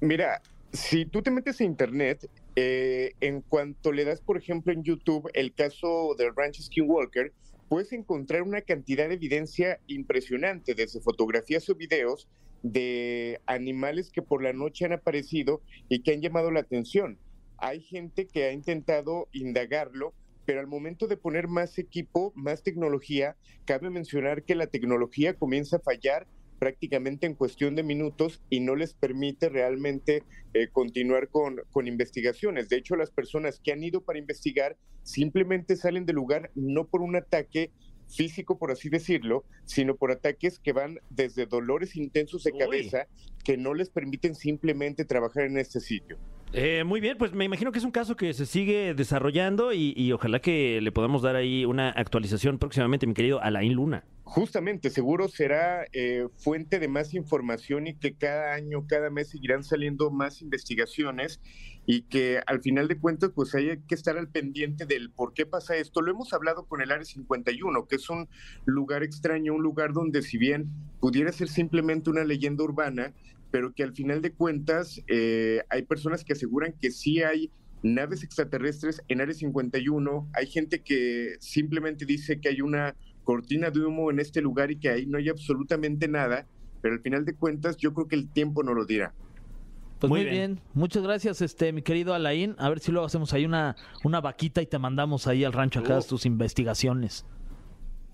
Mira, si tú te metes a internet, eh, en cuanto le das, por ejemplo, en YouTube el caso del ranch Skinwalker, puedes encontrar una cantidad de evidencia impresionante, desde fotografías o videos de animales que por la noche han aparecido y que han llamado la atención. Hay gente que ha intentado indagarlo, pero al momento de poner más equipo, más tecnología, cabe mencionar que la tecnología comienza a fallar prácticamente en cuestión de minutos y no les permite realmente eh, continuar con, con investigaciones. De hecho, las personas que han ido para investigar simplemente salen del lugar no por un ataque físico, por así decirlo, sino por ataques que van desde dolores intensos de Uy. cabeza que no les permiten simplemente trabajar en este sitio. Eh, muy bien, pues me imagino que es un caso que se sigue desarrollando y, ojalá que le podamos dar ahí una actualización próximamente, mi querido Alain Luna. Justamente, seguro será eh, fuente de más información y que cada año, cada mes seguirán saliendo más investigaciones y que al final de cuentas pues hay que estar al pendiente del por qué pasa esto. Lo hemos hablado con el Área 51, que es un lugar extraño, un lugar donde si bien pudiera ser simplemente una leyenda urbana, pero que al final de cuentas eh, hay personas que aseguran que sí hay naves extraterrestres en Área 51, hay gente que simplemente dice que hay una cortina de humo en este lugar y que ahí no hay absolutamente nada, pero al final de cuentas yo creo que el tiempo no lo dirá. Pues muy, Muy bien. bien. muchas gracias, este, mi querido Alain. A ver si luego hacemos ahí una, una vaquita y te mandamos ahí al rancho acá Uh. tus investigaciones.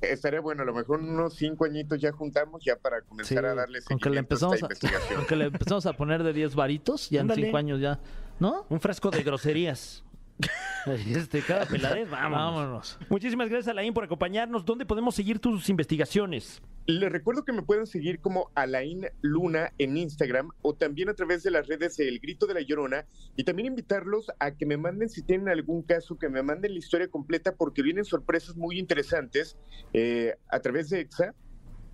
Estaría bueno, a lo mejor unos cinco añitos ya juntamos ya para comenzar a darle con que le seguimiento a empezamos esta a, investigación. con que le empezamos a poner de 10 varitos, ya Ándale. en 5 años ya, ¿no? Un frasco de groserías. Este, cada peladez, vámonos. Vámonos. Muchísimas gracias, Alain, por acompañarnos. ¿Dónde podemos seguir tus investigaciones? Les recuerdo que me pueden seguir como Alain Luna en Instagram o también a través de las redes de El Grito de la Llorona y también invitarlos a que me manden si tienen algún caso, que me manden la historia completa porque vienen sorpresas muy interesantes eh, a través de EXA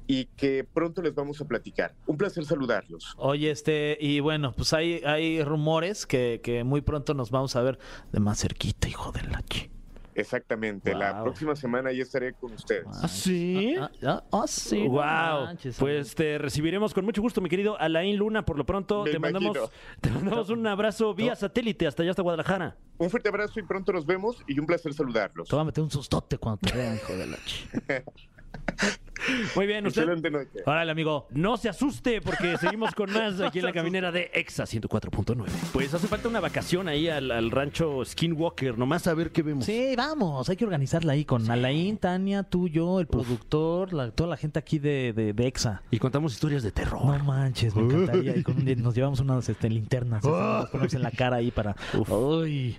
y que pronto les vamos a platicar. Un placer saludarlos. Oye, este, y bueno, pues hay, hay rumores que, que muy pronto nos vamos a ver de más cerquita, hijo de la chi. Exactamente, la próxima semana ya estaré con ustedes. ¿Ah, sí? Ah, ah, ah, sí. wow. manches, Pues te recibiremos con mucho gusto, mi querido Alain Luna. Por lo pronto, Me te mandamos, te mandamos un abrazo vía satélite hasta allá, hasta Guadalajara. Un fuerte abrazo y pronto nos vemos y un placer saludarlos. Te voy a meter un sustote cuando te vean, hijo de la chi. Muy bien, usted. Excelente noche. Órale, amigo. No se asuste porque seguimos con más aquí en la caminera de Exa 104.9. Pues hace falta una vacación ahí al, al rancho Skinwalker, nomás a ver qué vemos. Sí, vamos, hay que organizarla ahí con Alain, Tania, tú, yo, el productor, la- toda la gente aquí de, de, de EXA. Y contamos historias de terror. No manches, me encantaría. Y con un- nos llevamos unas este, linternas, así, nos ponemos en la cara ahí para. Uy,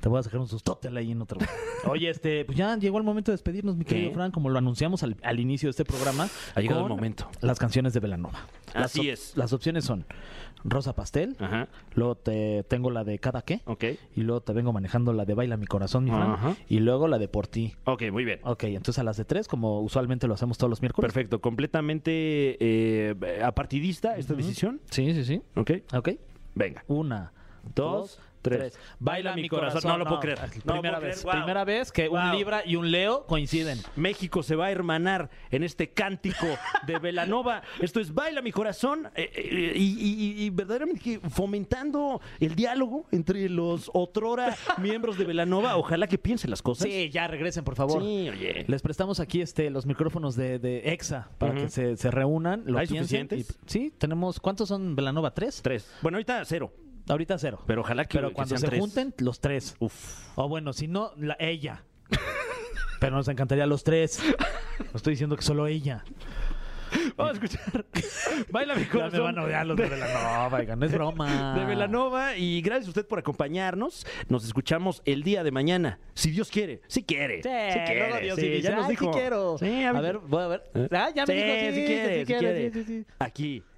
te voy a sacar un sustote ahí en otro. Oye, este, pues ya llegó el momento de despedirnos, mi querido ¿Qué? Fran, como lo anunciamos al, al inicio de este programa. Ha llegado el momento. Las canciones de Velanova. Así op- es. Las opciones son Rosa Pastel, Ajá, luego te tengo la de Cada qué, ok. y luego te vengo manejando la de Baila mi corazón, mi Fran, Ajá. y luego la de Por ti. Ok, muy bien. Ok, entonces a las de tres, como usualmente lo hacemos todos los miércoles. Perfecto, completamente eh, apartidista esta decisión. Sí, sí, sí. Ok, Ok. venga. Una, Dos, tres. Baila mi corazón. No lo puedo creer. No primera puedo vez. creer. Wow. Primera vez que un. Libra y un Leo coinciden. México se va a hermanar en este cántico de Velanova. Esto es Baila mi corazón eh, eh, y, y- y verdaderamente fomentando el diálogo entre los otrora miembros de Velanova. Ojalá que piensen las cosas. Sí, ya regresen, por favor. Sí, oye. Les prestamos aquí este los micrófonos de, de EXA para que se, se reúnan. Lo ¿Hay suficientes? y- sí, tenemos. ¿Cuántos son Velanova? ¿Tres? Tres. Bueno, ahorita cero. Ahorita cero. Pero ojalá que, Pero que cuando sean se tres. junten, los tres. Uf. O bueno, si no, la, ella. Pero nos encantaría los tres. No estoy diciendo que solo ella. Vamos a escuchar. Baila mi Ya corazón. me van a odiar los de Velanova, oigan, no es broma. de Velanova y gracias a usted por acompañarnos. Nos escuchamos el día de mañana, si Dios quiere. Si quiere. Sí, si quiere. luego Dios Sí, dice, ya nos "Ay, dijo. quiero. Sí, a ver, voy a ver. ¿Eh? Ah, ya me dijo, sí, si quiere, sí quiere. sí, sí, sí. Aquí